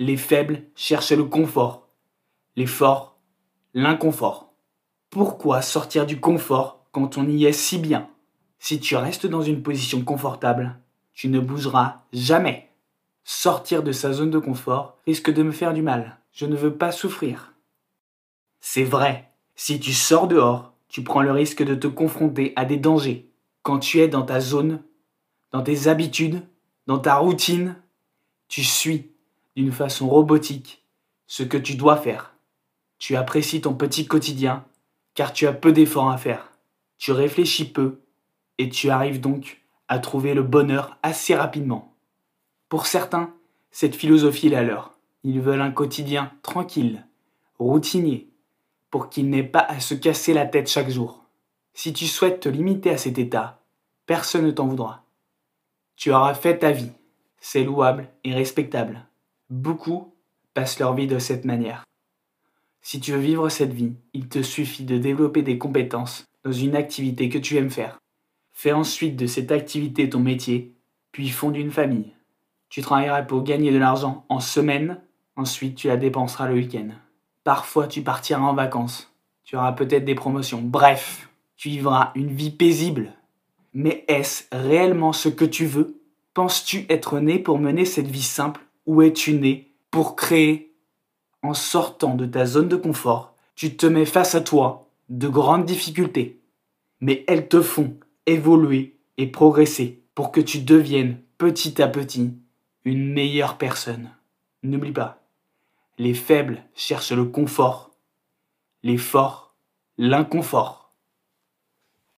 Les faibles cherchent le confort. Les forts, l'inconfort. Pourquoi sortir du confort quand on y est si bien? Si tu restes dans une position confortable, tu ne bougeras jamais. Sortir de sa zone de confort risque de me faire du mal. Je ne veux pas souffrir. C'est vrai, si tu sors dehors, tu prends le risque de te confronter à des dangers. Quand tu es dans ta zone, dans tes habitudes, dans ta routine, tu suis d'une façon robotique ce que tu dois faire. Tu apprécies ton petit quotidien car tu as peu d'efforts à faire. Tu réfléchis peu et tu arrives donc à trouver le bonheur assez rapidement. Pour certains, cette philosophie est la leur. Ils veulent un quotidien tranquille, routinier, pour qu'ils n'aient pas à se casser la tête chaque jour. Si tu souhaites te limiter à cet état, personne ne t'en voudra. Tu auras fait ta vie. C'est louable et respectable. Beaucoup passent leur vie de cette manière. Si tu veux vivre cette vie, il te suffit de développer des compétences dans une activité que tu aimes faire. Fais ensuite de cette activité ton métier, puis fonde une famille. Tu travailleras pour gagner de l'argent en semaine, ensuite tu la dépenseras le week-end. Parfois tu partiras en vacances, tu auras peut-être des promotions, bref, tu vivras une vie paisible. Mais est-ce réellement ce que tu veux? Penses-tu être né pour mener cette vie simple? Ou es-tu né pour créer En sortant de ta zone de confort, tu te mets face à toi de grandes difficultés. Mais elles te font évoluer et progresser pour que tu deviennes petit à petit une meilleure personne. N'oublie pas, les faibles cherchent le confort, les forts l'inconfort.